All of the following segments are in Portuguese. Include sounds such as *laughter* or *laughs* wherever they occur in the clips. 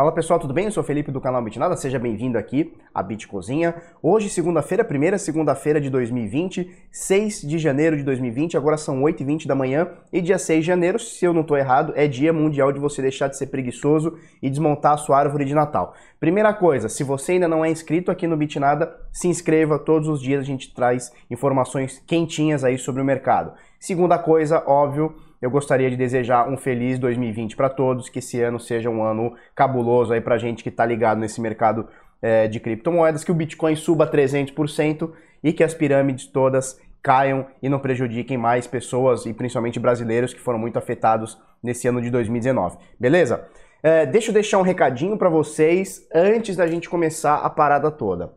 Fala pessoal, tudo bem? Eu sou o Felipe do canal Bitnada, seja bem-vindo aqui à Bitcozinha. Hoje, segunda-feira, primeira segunda-feira de 2020, 6 de janeiro de 2020, agora são 8h20 da manhã e dia 6 de janeiro, se eu não estou errado, é dia mundial de você deixar de ser preguiçoso e desmontar a sua árvore de Natal. Primeira coisa, se você ainda não é inscrito aqui no Bitnada, se inscreva, todos os dias a gente traz informações quentinhas aí sobre o mercado. Segunda coisa, óbvio, eu gostaria de desejar um feliz 2020 para todos, que esse ano seja um ano cabuloso aí para gente que está ligado nesse mercado é, de criptomoedas, que o Bitcoin suba 300% e que as pirâmides todas caiam e não prejudiquem mais pessoas e principalmente brasileiros que foram muito afetados nesse ano de 2019. Beleza? É, deixa eu deixar um recadinho para vocês antes da gente começar a parada toda.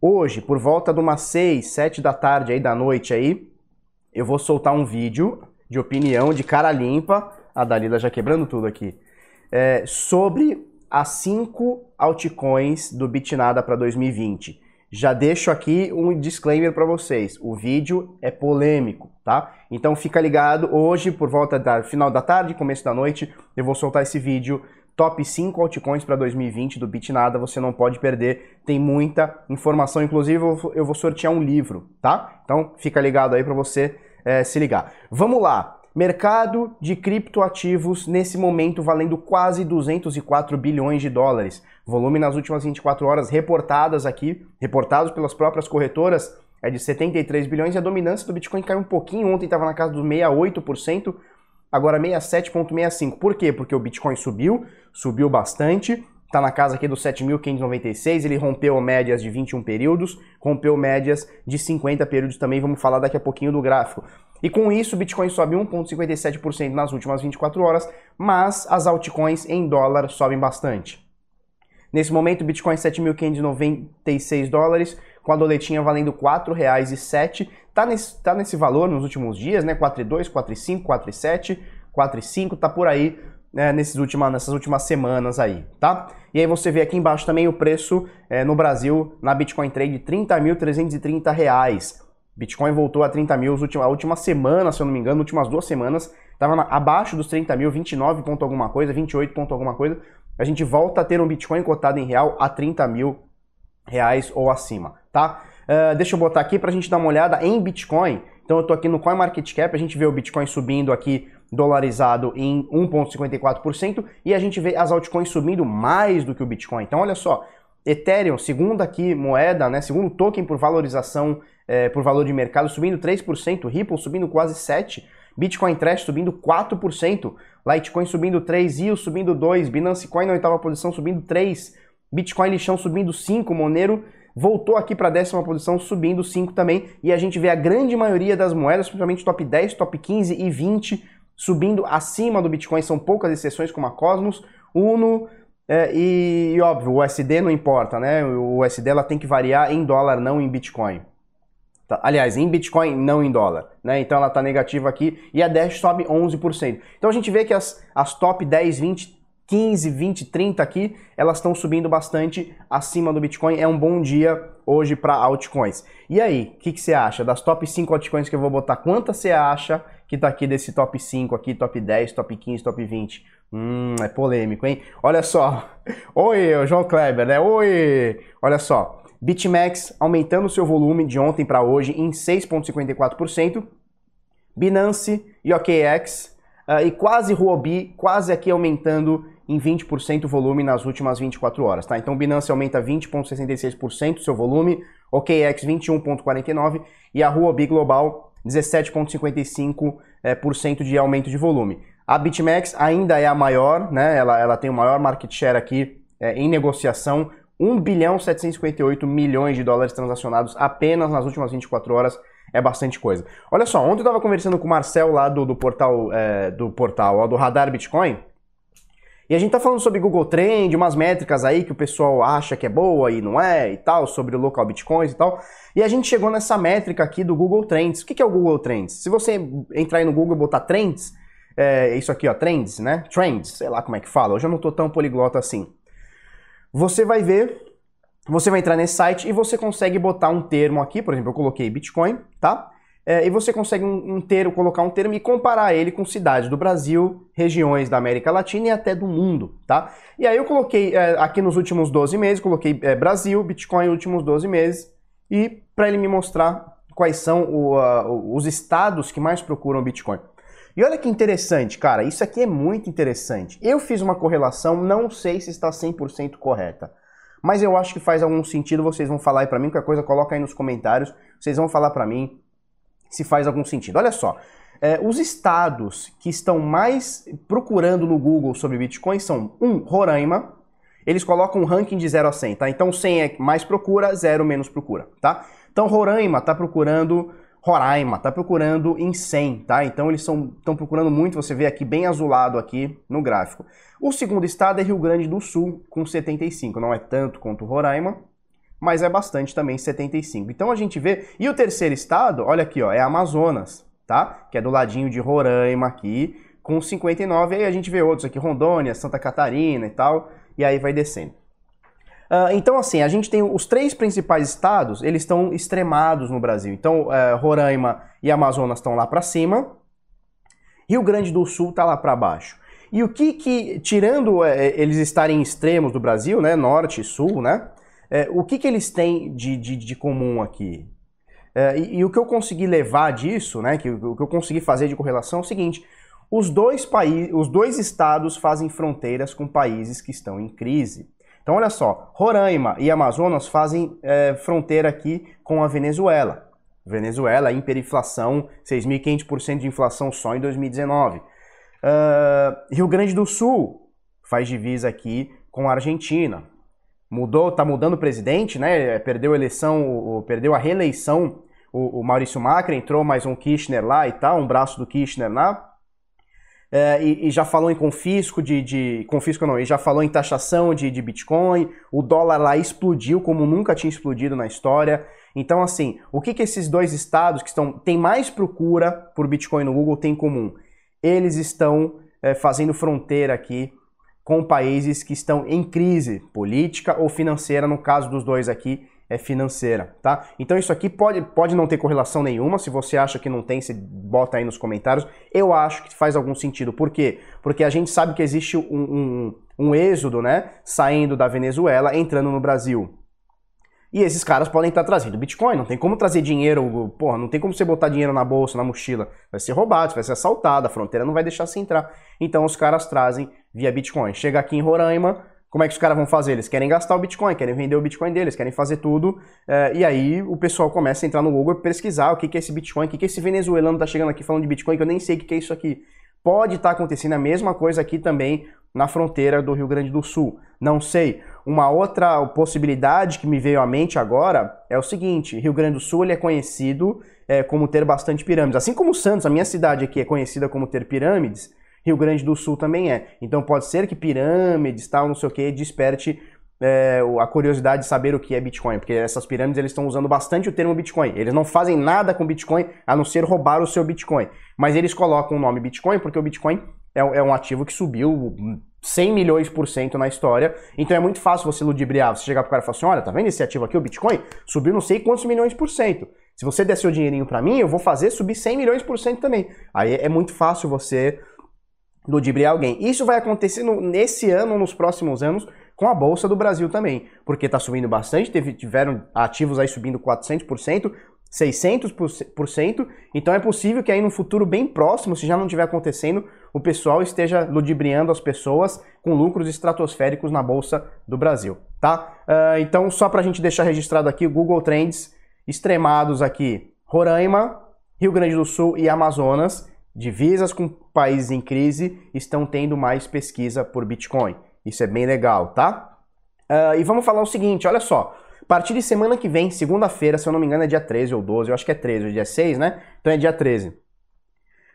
Hoje, por volta de umas 6, 7 da tarde aí da noite aí, eu vou soltar um vídeo de opinião de cara limpa, a Dalila já quebrando tudo aqui, é, sobre as cinco altcoins do Bitnada para 2020. Já deixo aqui um disclaimer para vocês. O vídeo é polêmico, tá? Então fica ligado. Hoje, por volta da final da tarde, começo da noite, eu vou soltar esse vídeo top 5 altcoins para 2020 do Bitnada, você não pode perder, tem muita informação, inclusive eu vou sortear um livro, tá? Então fica ligado aí para você é, se ligar. Vamos lá. Mercado de criptoativos nesse momento valendo quase 204 bilhões de dólares. Volume nas últimas 24 horas reportadas aqui, reportados pelas próprias corretoras, é de 73 bilhões e a dominância do Bitcoin caiu um pouquinho. Ontem estava na casa dos 68%, agora 67,65%. Por quê? Porque o Bitcoin subiu, subiu bastante, está na casa aqui dos 7.596, ele rompeu médias de 21 períodos, rompeu médias de 50 períodos também, vamos falar daqui a pouquinho do gráfico. E com isso, o Bitcoin sobe 1,57% nas últimas 24 horas, mas as altcoins em dólar sobem bastante. Nesse momento, o Bitcoin 7.596 dólares, com a doletinha valendo R$ 4,07. Tá nesse, tá nesse valor nos últimos dias, né? 4,2, 4,5, 4,7, 4,5, tá por aí né, nesses última, nessas últimas semanas aí, tá? E aí você vê aqui embaixo também o preço é, no Brasil, na Bitcoin Trade, R$ 30.330. Bitcoin voltou a 30 mil a última semana, se eu não me engano, últimas duas semanas, estava abaixo dos 30 mil, 29 ponto alguma coisa, 28 ponto alguma coisa. A gente volta a ter um Bitcoin cotado em real a 30 mil reais ou acima, tá? Uh, deixa eu botar aqui para a gente dar uma olhada em Bitcoin. Então eu estou aqui no CoinMarketCap, a gente vê o Bitcoin subindo aqui dolarizado em 1,54% e a gente vê as altcoins subindo mais do que o Bitcoin. Então olha só, Ethereum, segunda aqui moeda, né, segundo token por valorização, é, por valor de mercado, subindo 3%, Ripple subindo quase 7%, Bitcoin Trash subindo 4%, Litecoin subindo 3%, EOS subindo 2%, Binance Coin na oitava posição subindo 3%, Bitcoin lixão subindo 5%, Monero voltou aqui para a décima posição, subindo 5 também, e a gente vê a grande maioria das moedas, principalmente top 10, top 15 e 20, subindo acima do Bitcoin, são poucas exceções como a Cosmos, Uno, é, e, e, óbvio, o USD não importa, né? O USD ela tem que variar em dólar, não em Bitcoin. Tá? Aliás, em Bitcoin, não em dólar. Né? Então ela está negativa aqui e a Dash sobe 11%. Então a gente vê que as, as top 10, 20, 15, 20, 30 aqui, elas estão subindo bastante acima do Bitcoin. É um bom dia hoje para altcoins. E aí, o que, que, você acha? Das top 5 altcoins que eu vou botar, quantas você acha que está aqui desse top 5 aqui, top 10, top 15, top 20? Hum, é polêmico, hein? Olha só. *laughs* Oi, João Kleber, né? Oi! Olha só. BitMEX aumentando seu volume de ontem para hoje em 6,54%. Binance e OKX uh, e quase Huobi, quase aqui aumentando em 20% o volume nas últimas 24 horas, tá? Então Binance aumenta 20,66% seu volume, OKX 21,49% e a Huobi Global 17,55% eh, de aumento de volume. A BitMEX ainda é a maior, né? Ela, ela tem o maior market share aqui é, em negociação, 1 bilhão 758 milhões de dólares transacionados apenas nas últimas 24 horas é bastante coisa. Olha só, ontem eu estava conversando com o Marcel lá do, do portal, é, do portal, ó, do Radar Bitcoin, e a gente tá falando sobre Google Trend, umas métricas aí que o pessoal acha que é boa e não é e tal, sobre o local bitcoins e tal. E a gente chegou nessa métrica aqui do Google Trends. O que é o Google Trends? Se você entrar aí no Google e botar Trends, é isso aqui ó, Trends, né? Trends, sei lá como é que fala. Hoje eu não tô tão poliglota assim. Você vai ver você vai entrar nesse site e você consegue botar um termo aqui, por exemplo, eu coloquei Bitcoin, tá? É, e você consegue um, um termo, colocar um termo e comparar ele com cidades do Brasil, regiões da América Latina e até do mundo, tá? E aí eu coloquei é, aqui nos últimos 12 meses, coloquei é, Brasil, Bitcoin últimos 12 meses, e para ele me mostrar quais são o, uh, os estados que mais procuram Bitcoin. E olha que interessante, cara, isso aqui é muito interessante. Eu fiz uma correlação, não sei se está 100% correta, mas eu acho que faz algum sentido, vocês vão falar aí para mim, qualquer coisa coloca aí nos comentários, vocês vão falar para mim se faz algum sentido. Olha só, é, os estados que estão mais procurando no Google sobre Bitcoin são, um, Roraima, eles colocam um ranking de 0 a 100, tá? Então 100 é mais procura, 0 menos procura, tá? Então Roraima está procurando Roraima, está procurando em 100, tá? Então eles estão procurando muito, você vê aqui bem azulado aqui no gráfico. O segundo estado é Rio Grande do Sul, com 75, não é tanto quanto Roraima, mas é bastante também 75. Então a gente vê. E o terceiro estado, olha aqui, ó, é Amazonas, tá? Que é do ladinho de Roraima aqui, com 59. Aí a gente vê outros aqui, Rondônia, Santa Catarina e tal, e aí vai descendo. Uh, então, assim, a gente tem os três principais estados, eles estão extremados no Brasil. Então, uh, Roraima e Amazonas estão lá para cima, Rio Grande do Sul está lá para baixo. E o que que, tirando uh, eles estarem extremos do Brasil, né, norte e sul, né, é, o que, que eles têm de, de, de comum aqui? É, e, e, o que eu consegui levar disso, né, que, o que eu consegui fazer de correlação é o seguinte: os dois, países, os dois estados fazem fronteiras com países que estão em crise. Então, olha só, Roraima e Amazonas fazem é, fronteira aqui com a Venezuela. Venezuela, hiperinflação, 6.500% de inflação só em 2019. Uh, Rio Grande do Sul faz divisa aqui com a Argentina mudou, tá mudando o presidente, né? Perdeu a eleição, perdeu a reeleição o, o, Maurício Macri, entrou mais um Kirchner lá e tal, um braço do Kirchner lá. É, e, e, já falou em confisco de, de, confisco não, e já falou em taxação de, de Bitcoin, o dólar lá explodiu como nunca tinha explodido na história. Então, assim, o que, que esses dois estados que estão têm mais procura por Bitcoin no Google têm em comum? Eles estão é, fazendo fronteira aqui com países que estão em crise política ou financeira, no caso dos dois aqui é financeira, tá? Então isso aqui pode, pode não ter correlação nenhuma, se você acha que não tem, você bota aí nos comentários. Eu acho que faz algum sentido. Por quê? Porque a gente sabe que existe um, um, um êxodo, né, saindo da Venezuela, entrando no Brasil. E esses caras podem estar trazendo Bitcoin, não tem como trazer dinheiro, porra, não tem como você botar dinheiro na bolsa, na mochila. Vai ser roubado, vai ser assaltado, a fronteira não vai deixar você entrar. Então os caras trazem via Bitcoin. Chega aqui em Roraima, como é que os caras vão fazer? Eles querem gastar o Bitcoin, querem vender o Bitcoin deles, querem fazer tudo. É, e aí o pessoal começa a entrar no Google e pesquisar o que, que é esse Bitcoin, o que, que esse venezuelano está chegando aqui falando de Bitcoin, que eu nem sei o que, que é isso aqui. Pode estar tá acontecendo a mesma coisa aqui também na fronteira do Rio Grande do Sul. Não sei. Uma outra possibilidade que me veio à mente agora é o seguinte: Rio Grande do Sul ele é conhecido é, como ter bastante pirâmides. Assim como Santos, a minha cidade aqui é conhecida como ter pirâmides, Rio Grande do Sul também é. Então pode ser que pirâmides, tal, não sei o que, desperte é, a curiosidade de saber o que é Bitcoin, porque essas pirâmides eles estão usando bastante o termo Bitcoin. Eles não fazem nada com Bitcoin a não ser roubar o seu Bitcoin. Mas eles colocam o nome Bitcoin porque o Bitcoin é, é um ativo que subiu 100 milhões por cento na história. Então é muito fácil você ludibriar, você chegar pro cara e falar assim: olha, tá vendo esse ativo aqui, o Bitcoin? Subiu não sei quantos milhões por cento. Se você der seu dinheirinho para mim, eu vou fazer subir 100 milhões por cento também. Aí é muito fácil você ludibriar alguém. Isso vai acontecer no, nesse ano, nos próximos anos, com a Bolsa do Brasil também, porque está subindo bastante, teve, tiveram ativos aí subindo 400%, 600%, então é possível que aí no futuro bem próximo, se já não estiver acontecendo, o pessoal esteja ludibriando as pessoas com lucros estratosféricos na Bolsa do Brasil, tá? Uh, então, só para a gente deixar registrado aqui, Google Trends extremados aqui, Roraima, Rio Grande do Sul e Amazonas, divisas com países em crise estão tendo mais pesquisa por Bitcoin. Isso é bem legal, tá? Uh, e vamos falar o seguinte, olha só. A partir de semana que vem, segunda-feira, se eu não me engano é dia 13 ou 12, eu acho que é 13, ou dia 6, né? Então é dia 13.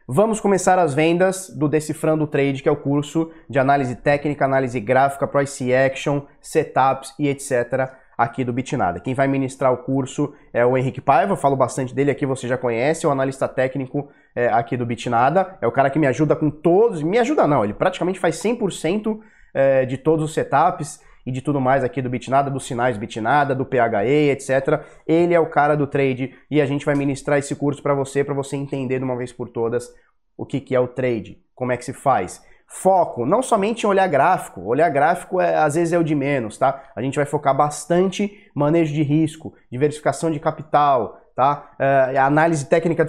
Vamos começar as vendas do Decifrando o Trade, que é o curso de análise técnica, análise gráfica, price action, setups e etc aqui do Bitnada. Quem vai ministrar o curso é o Henrique Paiva, eu falo bastante dele aqui, você já conhece, é o analista técnico é, aqui do Bitnada, é o cara que me ajuda com todos, me ajuda não, ele praticamente faz 100% é, de todos os setups e de tudo mais aqui do Bitnada, dos sinais Bitnada, do PHE, etc. Ele é o cara do trade e a gente vai ministrar esse curso para você, para você entender de uma vez por todas o que, que é o trade, como é que se faz. Foco, não somente em olhar gráfico, olhar gráfico é, às vezes é o de menos, tá? A gente vai focar bastante manejo de risco, diversificação de capital, tá? É, análise técnica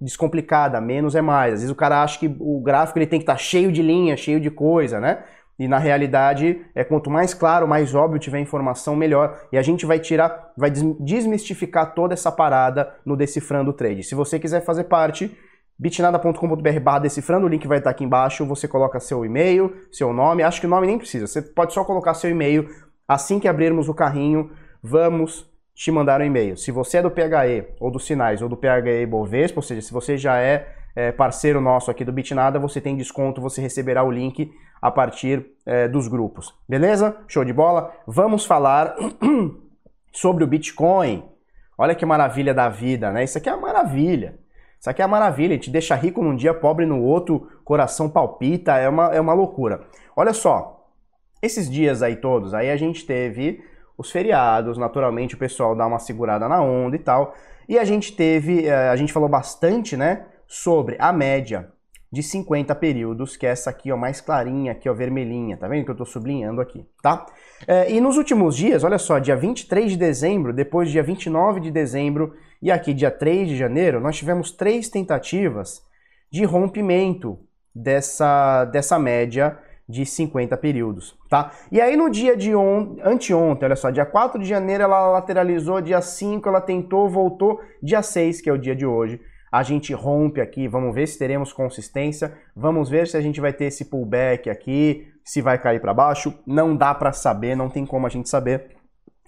descomplicada, menos é mais. Às vezes o cara acha que o gráfico ele tem que estar tá cheio de linha, cheio de coisa, né? E na realidade, é quanto mais claro, mais óbvio tiver informação, melhor. E a gente vai tirar, vai desmistificar toda essa parada no Decifrando Trade. Se você quiser fazer parte, bitnada.com.br barra decifrando, o link vai estar aqui embaixo, você coloca seu e-mail, seu nome, acho que o nome nem precisa, você pode só colocar seu e-mail, assim que abrirmos o carrinho, vamos te mandar um e-mail. Se você é do PHE, ou dos Sinais, ou do PHE Bovespa, ou seja, se você já é, é parceiro nosso aqui do Bitnada, você tem desconto, você receberá o link a partir é, dos grupos. Beleza? Show de bola? Vamos falar *clears throat* sobre o Bitcoin. Olha que maravilha da vida, né? Isso aqui é uma maravilha. Isso aqui é uma maravilha, te deixa rico num dia, pobre no outro, coração palpita, é uma, é uma loucura. Olha só, esses dias aí todos, aí a gente teve os feriados, naturalmente o pessoal dá uma segurada na onda e tal, e a gente teve, eh, a gente falou bastante, né, sobre a média de 50 períodos, que é essa aqui, ó, mais clarinha, aqui, ó, vermelhinha, tá vendo que eu tô sublinhando aqui, tá? É, e nos últimos dias, olha só, dia 23 de dezembro, depois dia 29 de dezembro e aqui dia 3 de janeiro, nós tivemos três tentativas de rompimento dessa, dessa média de 50 períodos, tá? E aí no dia de on... anteontem, olha só, dia 4 de janeiro ela lateralizou, dia 5 ela tentou, voltou, dia 6, que é o dia de hoje, a gente rompe aqui, vamos ver se teremos consistência, vamos ver se a gente vai ter esse pullback aqui, se vai cair para baixo, não dá para saber, não tem como a gente saber.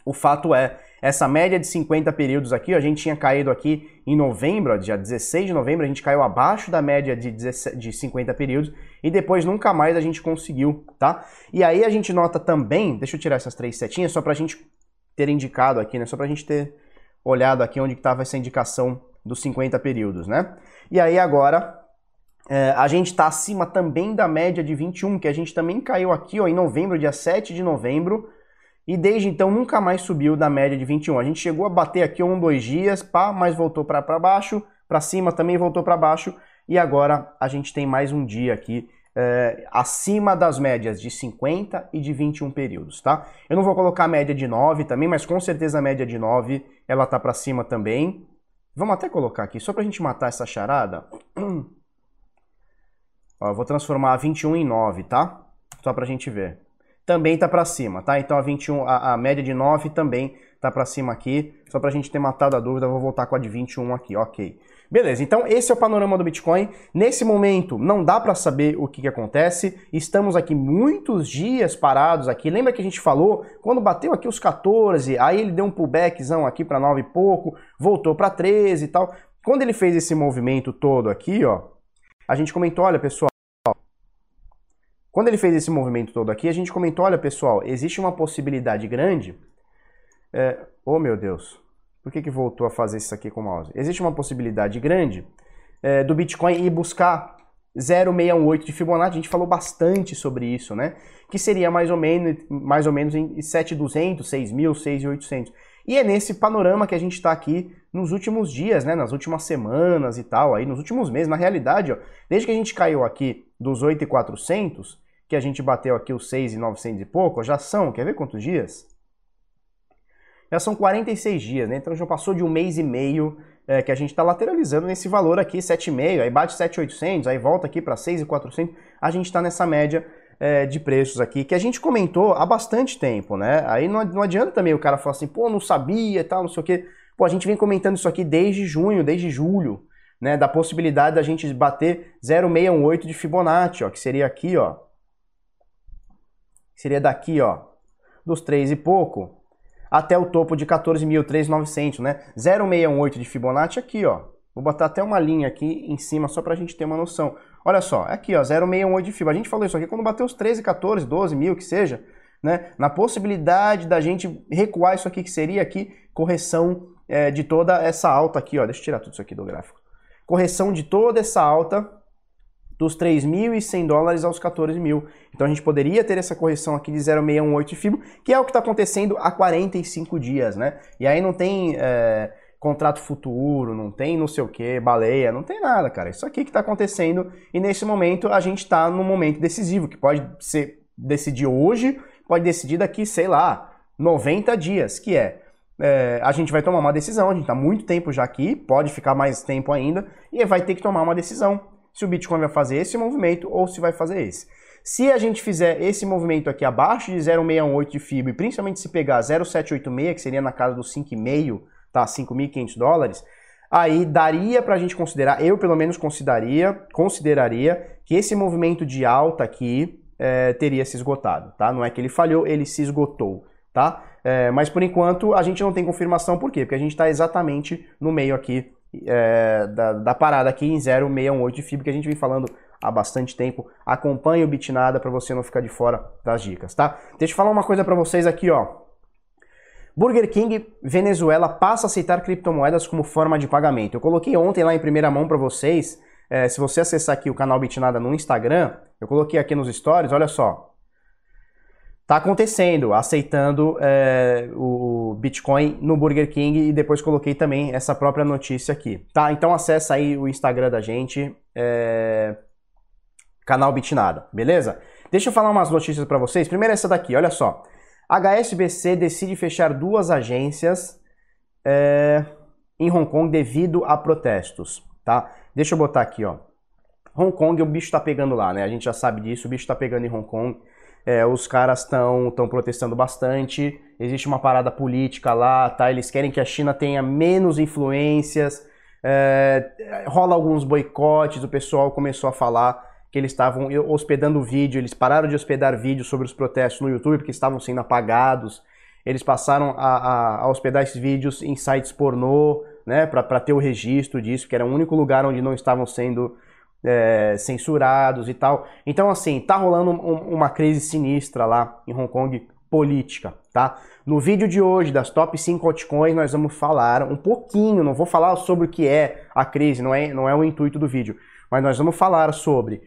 O fato é, essa média de 50 períodos aqui, a gente tinha caído aqui em novembro, dia 16 de novembro, a gente caiu abaixo da média de, 17, de 50 períodos e depois nunca mais a gente conseguiu, tá? E aí a gente nota também, deixa eu tirar essas três setinhas só para a gente ter indicado aqui, né? Só para a gente ter olhado aqui onde estava essa indicação dos 50 períodos, né? E aí agora é, a gente está acima também da média de 21, que a gente também caiu aqui ó, em novembro, dia 7 de novembro, e desde então nunca mais subiu da média de 21. A gente chegou a bater aqui um, dois dias, pá, mas voltou para baixo, para cima também voltou para baixo, e agora a gente tem mais um dia aqui é, acima das médias de 50 e de 21 períodos, tá? Eu não vou colocar a média de 9 também, mas com certeza a média de 9 ela tá para cima também. Vamos até colocar aqui, só para a gente matar essa charada. *clears throat* Ó, eu vou transformar a 21 em 9, tá? Só para a gente ver. Também tá para cima, tá? Então a 21, a, a média de 9 também tá para cima aqui. Só para a gente ter matado a dúvida, vou voltar com a de 21 aqui, ok. Beleza, então esse é o panorama do Bitcoin. Nesse momento, não dá para saber o que, que, acontece. Estamos aqui muitos dias parados aqui. Lembra que a gente falou, quando bateu aqui os 14, aí ele deu um pullbackzão aqui para 9 e pouco, voltou para 13 e tal. Quando ele fez esse movimento todo aqui, ó, a gente comentou, olha pessoal, quando ele fez esse movimento todo aqui, a gente comentou, olha pessoal, existe uma possibilidade grande, é, oh meu Deus, por que, que voltou a fazer isso aqui com o mouse? Existe uma possibilidade grande é, do Bitcoin ir buscar 0,618 de Fibonacci, a gente falou bastante sobre isso, né? Que seria mais ou menos, mais ou menos em 7,200, 6.000, 6.800. E é nesse panorama que a gente está aqui nos últimos dias, né? Nas últimas semanas e tal, aí nos últimos meses. Na realidade, ó, desde que a gente caiu aqui dos 8,400, que a gente bateu aqui os 6,900 e pouco, já são, quer ver quantos dias? Já são 46 dias, né? Então já passou de um mês e meio é, que a gente está lateralizando nesse valor aqui, 7,5, aí bate 7,800, aí volta aqui para 6,400, a gente está nessa média é, de preços aqui, que a gente comentou há bastante tempo, né? Aí não, não adianta também o cara falar assim, pô, não sabia e tal, não sei o quê. Pô, a gente vem comentando isso aqui desde junho, desde julho, né? Da possibilidade da gente bater 0,618 de Fibonacci, ó, que seria aqui, ó. Seria daqui, ó, dos 3 e pouco, até o topo de 14.300, né? 0,618 de Fibonacci aqui, ó. Vou botar até uma linha aqui em cima só para a gente ter uma noção. Olha só, é aqui, ó, 0,618 de Fibonacci. A gente falou isso aqui quando bateu os 13, 14, 12 mil, que seja, né? Na possibilidade da gente recuar isso aqui, que seria aqui correção é, de toda essa alta aqui, ó. Deixa eu tirar tudo isso aqui do gráfico. Correção de toda essa alta dos 3.100 dólares aos 14 mil. Então a gente poderia ter essa correção aqui de 0,618 de FIBO, que é o que está acontecendo há 45 dias, né? E aí não tem é, contrato futuro, não tem não sei o que, baleia, não tem nada, cara. Isso aqui que está acontecendo e nesse momento a gente está num momento decisivo, que pode ser decidir hoje, pode decidir daqui, sei lá, 90 dias, que é é, a gente vai tomar uma decisão, a gente está muito tempo já aqui, pode ficar mais tempo ainda, e vai ter que tomar uma decisão se o Bitcoin vai fazer esse movimento ou se vai fazer esse. Se a gente fizer esse movimento aqui abaixo de 0,618 de FIBO, e principalmente se pegar 0,786, que seria na casa dos 5,5, tá? 5.500 dólares, aí daria para a gente considerar, eu pelo menos consideraria, consideraria que esse movimento de alta aqui é, teria se esgotado, tá? Não é que ele falhou, ele se esgotou, tá? É, mas por enquanto a gente não tem confirmação, por quê? Porque a gente está exatamente no meio aqui é, da, da, parada aqui em 0,618 de fibra que a gente vem falando há bastante tempo. Acompanhe o Bitnada para você não ficar de fora das dicas, tá? Deixa eu falar uma coisa para vocês aqui, ó. Burger King Venezuela passa a aceitar criptomoedas como forma de pagamento. Eu coloquei ontem lá em primeira mão para vocês. É, se você acessar aqui o canal Bitnada no Instagram, eu coloquei aqui nos stories, olha só. Tá acontecendo, aceitando é, o Bitcoin no Burger King e depois coloquei também essa própria notícia aqui, tá? Então acessa aí o Instagram da gente, é, canal Bitnada, beleza? Deixa eu falar umas notícias para vocês. Primeiro essa daqui, olha só. HSBC decide fechar duas agências é, em Hong Kong devido a protestos, tá? Deixa eu botar aqui, ó. Hong Kong, o bicho tá pegando lá, né? A gente já sabe disso, o bicho tá pegando em Hong Kong. É, os caras estão protestando bastante, existe uma parada política lá, tá? Eles querem que a China tenha menos influências, é, rola alguns boicotes, o pessoal começou a falar que eles estavam hospedando vídeo, eles pararam de hospedar vídeos sobre os protestos no YouTube porque estavam sendo apagados, eles passaram a, a, a hospedar esses vídeos em sites pornô, né, para ter o registro disso, que era o único lugar onde não estavam sendo é, censurados e tal. Então, assim, tá rolando um, uma crise sinistra lá em Hong Kong política, tá? No vídeo de hoje das top 5 altcoins nós vamos falar um pouquinho, não vou falar sobre o que é a crise, não é, não é o intuito do vídeo, mas nós vamos falar sobre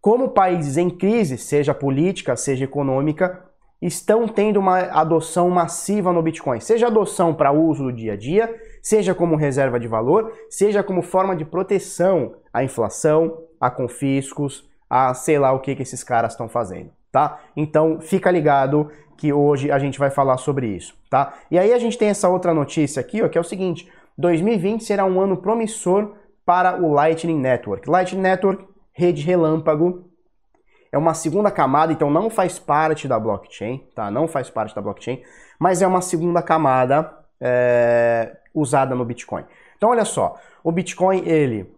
como países em crise, seja política, seja econômica, estão tendo uma adoção massiva no Bitcoin, seja adoção para uso do dia a dia, seja como reserva de valor, seja como forma de proteção à inflação, a confiscos, a sei lá o que, que esses caras estão fazendo, tá? Então fica ligado que hoje a gente vai falar sobre isso, tá? E aí a gente tem essa outra notícia aqui, ó, que é o seguinte: 2020 será um ano promissor para o Lightning Network. Lightning Network, rede relâmpago, é uma segunda camada, então não faz parte da blockchain, tá? Não faz parte da blockchain, mas é uma segunda camada é, usada no Bitcoin. Então olha só, o Bitcoin ele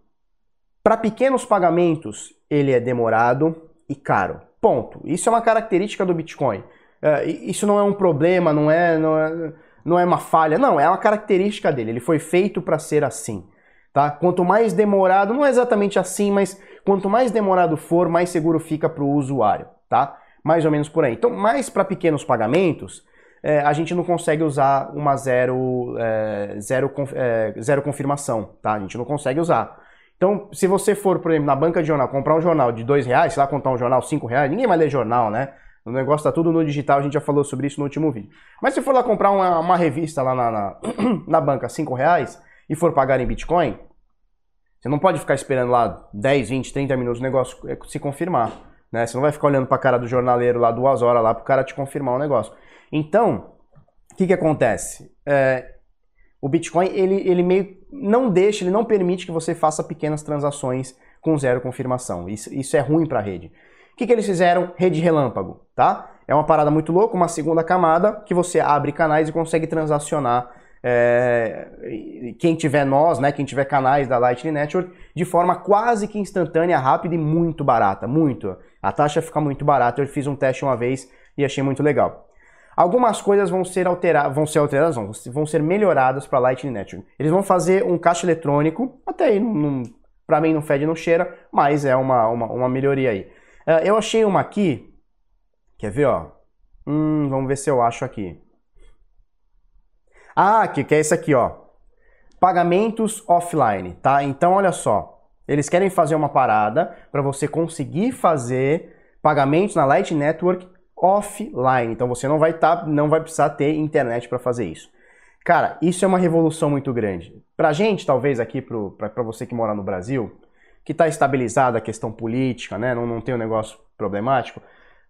para pequenos pagamentos ele é demorado e caro. Ponto. Isso é uma característica do Bitcoin. É, isso não é um problema, não é, não é, não é uma falha, não, é uma característica dele. Ele foi feito para ser assim. Tá? Quanto mais demorado, não é exatamente assim, mas quanto mais demorado for, mais seguro fica para o usuário, tá? Mais ou menos por aí. Então, mais para pequenos pagamentos, é, a gente não consegue usar uma zero, é, zero, é, zero confirmação, tá? A gente não consegue usar. Então, se você for, por exemplo, na banca de jornal, comprar um jornal de dois reais, sei lá, comprar um jornal cinco reais, ninguém vai ler jornal, né? O negócio tá tudo no digital, a gente já falou sobre isso no último vídeo. Mas se for lá comprar uma, uma revista lá na, na, *clears throat* na banca cinco reais, e for pagar em Bitcoin, você não pode ficar esperando lá 10, 20, 30 minutos o negócio é, se confirmar. Né? Você não vai ficar olhando para a cara do jornaleiro lá duas horas lá para o cara te confirmar o negócio. Então, o que, que acontece? É, o Bitcoin ele, ele meio não deixa, ele não permite que você faça pequenas transações com zero confirmação. Isso, isso é ruim para a rede. O que, que eles fizeram? Rede relâmpago, tá? É uma parada muito louca, uma segunda camada que você abre canais e consegue transacionar é, quem tiver nós, né, quem tiver canais da Lightning Network, de forma quase que instantânea, rápida e muito barata, muito. A taxa fica muito barata. Eu fiz um teste uma vez e achei muito legal. Algumas coisas vão ser alteradas, vão ser alteradas, não, vão ser melhoradas para Lightning Network. Eles vão fazer um caixa eletrônico, até aí, para mim não fede, não cheira, mas é uma, uma, uma melhoria aí. Uh, eu achei uma aqui, quer ver, ó? Hum, vamos ver se eu acho aqui. Ah, que, que é esse aqui, ó. Pagamentos offline, tá? Então, olha só. Eles querem fazer uma parada para você conseguir fazer pagamentos na Light Network offline. Então você não vai tá, não vai precisar ter internet para fazer isso. Cara, isso é uma revolução muito grande. Pra gente, talvez aqui, para você que mora no Brasil, que está estabilizada a questão política, né? Não, não tem um negócio problemático.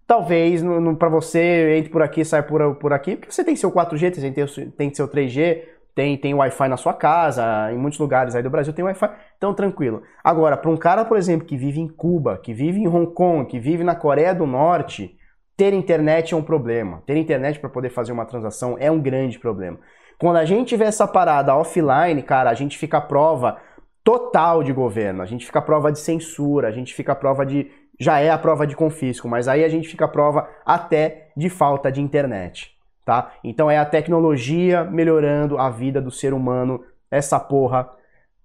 Talvez para você entre por aqui, sai por, por aqui, porque você tem seu 4G, você tem, tem seu 3G, tem, tem Wi-Fi na sua casa, em muitos lugares aí do Brasil tem Wi-Fi, então tranquilo. Agora, para um cara, por exemplo, que vive em Cuba, que vive em Hong Kong, que vive na Coreia do Norte, ter internet é um problema. Ter internet para poder fazer uma transação é um grande problema. Quando a gente tiver essa parada offline, cara, a gente fica à prova total de governo, a gente fica à prova de censura, a gente fica à prova de. Já é a prova de confisco, mas aí a gente fica à prova até de falta de internet tá? Então é a tecnologia melhorando a vida do ser humano. Essa porra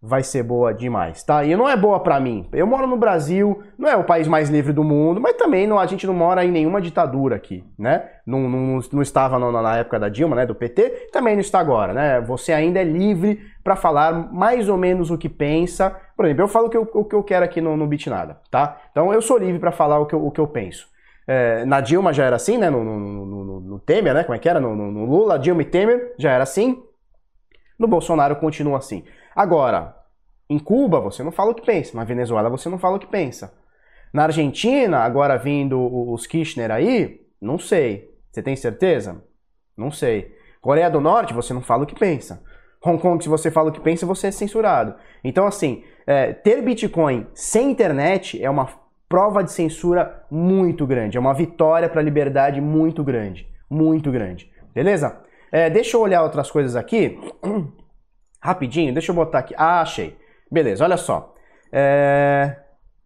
vai ser boa demais, tá? E não é boa para mim. Eu moro no Brasil, não é o país mais livre do mundo, mas também não, a gente não mora em nenhuma ditadura aqui, né? Não, não, não estava na época da Dilma, né, do PT, também não está agora, né? Você ainda é livre para falar mais ou menos o que pensa. Por exemplo, eu falo o que eu, o que eu quero aqui no, no Bitnada, tá? Então eu sou livre para falar o que eu, o que eu penso. É, na Dilma já era assim, né? No, no, no, no Temer, né? Como é que era? No, no, Lula, Dilma e Temer já era assim. No Bolsonaro continua assim. Agora, em Cuba você não fala o que pensa. Na Venezuela você não fala o que pensa. Na Argentina, agora vindo os Kirchner aí, não sei. Você tem certeza? Não sei. Coreia do Norte, você não fala o que pensa. Hong Kong, se você fala o que pensa, você é censurado. Então, assim, é, ter Bitcoin sem internet é uma prova de censura muito grande. É uma vitória para a liberdade muito grande. Muito grande. Beleza? É, deixa eu olhar outras coisas aqui. *clears throat* Rapidinho, deixa eu botar aqui. Ah, achei. Beleza, olha só. É...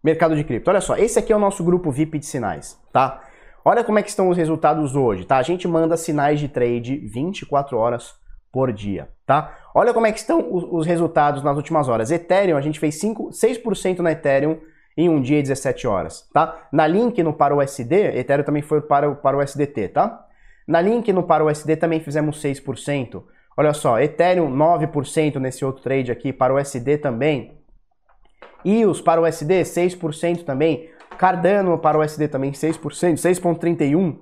Mercado de cripto. Olha só, esse aqui é o nosso grupo VIP de sinais, tá? Olha como é que estão os resultados hoje, tá? A gente manda sinais de trade 24 horas por dia, tá? Olha como é que estão os, resultados nas últimas horas. Ethereum, a gente fez 5, 6% na Ethereum em um dia e 17 horas, tá? Na Link no para o USD, Ethereum também foi para o, para o USDT, tá? Na Link no para o USD também fizemos 6%. Olha só, Ethereum 9% nesse outro trade aqui, para o USD também. EOS para o USD 6% também. Cardano para o USD também 6%, 6.31.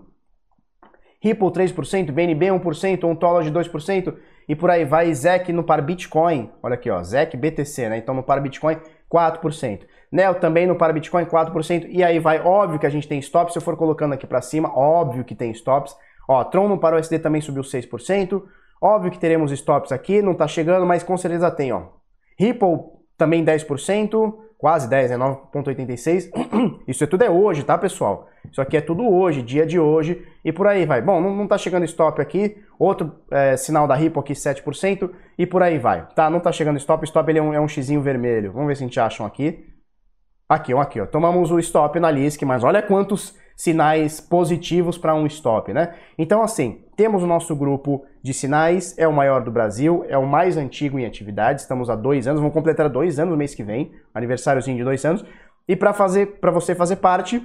Ripple 3%, BNB 1%, Ontology 2% e por aí vai. ZEC no par Bitcoin, olha aqui ó, ZEC BTC, né? Então no par Bitcoin 4%. Neo também no para Bitcoin 4%. E aí vai, óbvio que a gente tem stops. Se eu for colocando aqui para cima, óbvio que tem stops. Ó, Tron no para o SD também subiu 6%. Óbvio que teremos stops aqui, não tá chegando, mas com certeza tem, ó. Ripple também 10%, quase 10, é né? 9,86. *clears throat* Isso é tudo é hoje, tá, pessoal? Isso aqui é tudo hoje, dia de hoje, e por aí vai. Bom, não, não tá chegando stop aqui, outro é, sinal da Ripple aqui 7%, e por aí vai. Tá, não tá chegando stop, stop ele é um, é um xizinho vermelho. Vamos ver se a gente acham aqui. Aqui, ó, aqui, ó. Tomamos o stop na LISC, mas olha quantos sinais positivos para um stop, né? Então, assim, temos o nosso grupo de sinais, é o maior do Brasil, é o mais antigo em atividade, estamos há dois anos, vamos completar dois anos no mês que vem, aniversáriozinho de dois anos. E para fazer, para você fazer parte,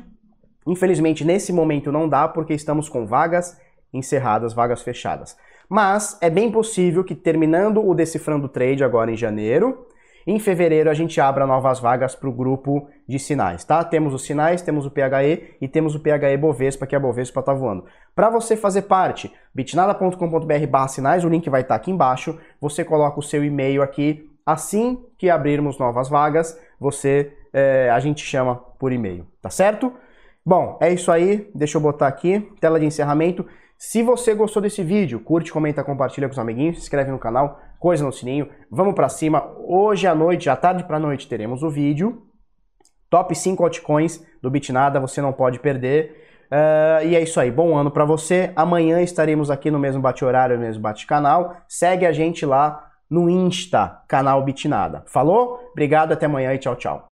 infelizmente nesse momento não dá porque estamos com vagas encerradas, vagas fechadas. Mas é bem possível que terminando o Decifrando Trade agora em janeiro, em fevereiro a gente abra novas vagas para o grupo de sinais, tá? Temos os sinais, temos o PHE e temos o PHE Bovespa, que a Bovespa está voando. Para você fazer parte, bitnada.com.br sinais, o link vai estar tá aqui embaixo. Você coloca o seu e-mail aqui. Assim que abrirmos novas vagas, você é, a gente chama por e-mail, tá certo? Bom, é isso aí. Deixa eu botar aqui, tela de encerramento. Se você gostou desse vídeo, curte, comenta, compartilha com os amiguinhos, se inscreve no canal, coisa no sininho. Vamos para cima. Hoje à noite, à tarde para noite, teremos o vídeo. Top 5 altcoins do Bitnada, você não pode perder. Uh, e é isso aí, bom ano para você. Amanhã estaremos aqui no mesmo bate-horário, no mesmo bate-canal. Segue a gente lá no Insta, canal Bitnada. Falou? Obrigado, até amanhã e tchau, tchau.